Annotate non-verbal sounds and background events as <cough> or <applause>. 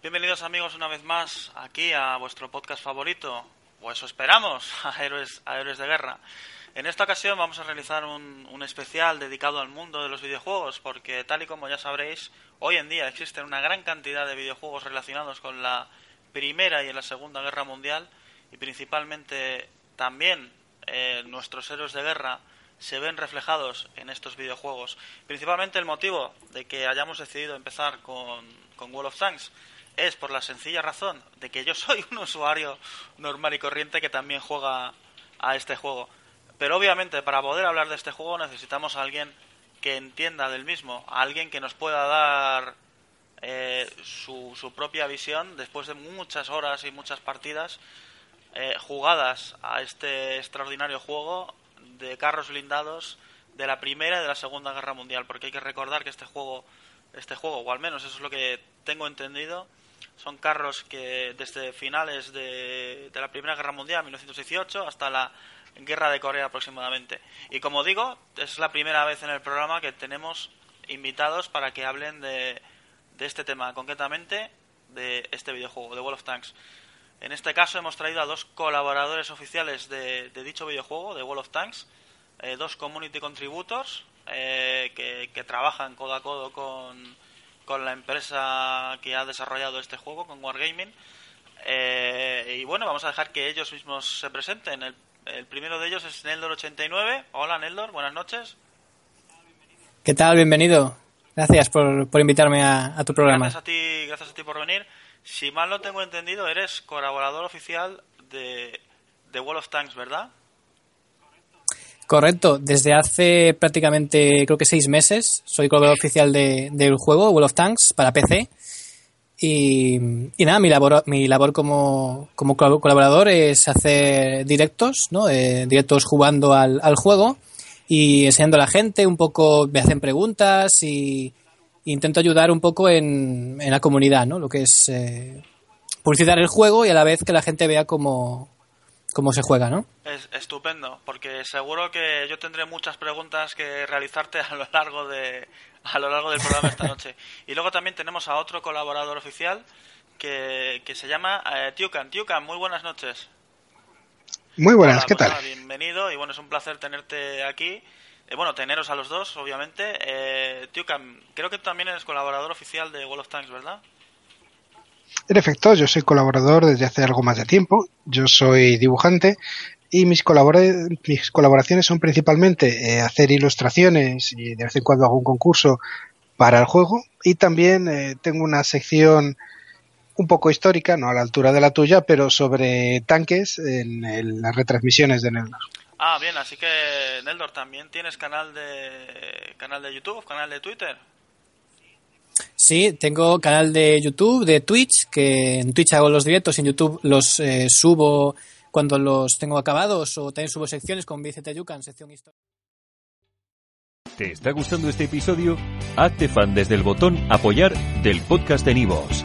Bienvenidos amigos una vez más aquí a vuestro podcast favorito, o eso esperamos, <laughs> a Héroes, a Héroes de Guerra. En esta ocasión vamos a realizar un, un especial dedicado al mundo de los videojuegos, porque tal y como ya sabréis, hoy en día existen una gran cantidad de videojuegos relacionados con la Primera y la Segunda Guerra Mundial, y principalmente también eh, nuestros héroes de guerra se ven reflejados en estos videojuegos. Principalmente el motivo de que hayamos decidido empezar con, con World of Tanks es por la sencilla razón de que yo soy un usuario normal y corriente que también juega a este juego. Pero obviamente para poder hablar de este juego necesitamos a alguien que entienda del mismo, a alguien que nos pueda dar eh, su, su propia visión después de muchas horas y muchas partidas eh, jugadas a este extraordinario juego de carros blindados de la Primera y de la Segunda Guerra Mundial, porque hay que recordar que este juego, este juego, o al menos eso es lo que tengo entendido, son carros que desde finales de, de la Primera Guerra Mundial, 1918, hasta la Guerra de Corea aproximadamente. Y como digo, es la primera vez en el programa que tenemos invitados para que hablen de, de este tema, concretamente de este videojuego, de World of Tanks. En este caso hemos traído a dos colaboradores oficiales de, de dicho videojuego, de World of Tanks, eh, dos community contributors eh, que, que, trabajan codo a codo con, con, la empresa que ha desarrollado este juego, con Wargaming. Eh, y bueno, vamos a dejar que ellos mismos se presenten. El, el primero de ellos es Neldor89. Hola Neldor, buenas noches. ¿Qué tal? Bienvenido. Gracias por, por invitarme a, a, tu programa. Gracias a ti, gracias a ti por venir. Si mal no tengo entendido, eres colaborador oficial de, de World of Tanks, ¿verdad? Correcto, desde hace prácticamente creo que seis meses soy colaborador oficial de, del juego World of Tanks para PC Y, nada, mi labor, mi labor como, como colaborador es hacer directos, ¿no? Eh, directos jugando al, al, juego y enseñando a la gente, un poco me hacen preguntas y intento ayudar un poco en, en, la comunidad, ¿no? Lo que es eh, publicitar el juego y a la vez que la gente vea cómo, cómo se juega, ¿no? Es estupendo, porque seguro que yo tendré muchas preguntas que realizarte <laughs> a lo largo de a lo largo del programa esta noche. Y luego también tenemos a otro colaborador oficial que, que se llama eh, Tiucan. Tiucan, muy buenas noches. Muy buenas, Hola, ¿qué pues tal? Nada, bienvenido y bueno, es un placer tenerte aquí. Eh, bueno, teneros a los dos, obviamente. Eh, creo que también eres colaborador oficial de World of Tanks, ¿verdad? En efecto, yo soy colaborador desde hace algo más de tiempo. Yo soy dibujante y mis, colabora mis colaboraciones son principalmente eh, hacer ilustraciones y de vez en cuando hago un concurso para el juego y también eh, tengo una sección un poco histórica, no a la altura de la tuya, pero sobre tanques en, las retransmisiones de Neldor. Ah, bien, así que Neldor, también tienes canal de canal de YouTube, canal de Twitter. Sí, tengo canal de YouTube, de Twitch, que en Twitch hago los directos, en YouTube los eh, subo cuando los tengo acabados o también subo secciones con Vicente Yucan, sección histórica. ¿Te está gustando este episodio? Hazte fan desde el botón apoyar del podcast de Nivos.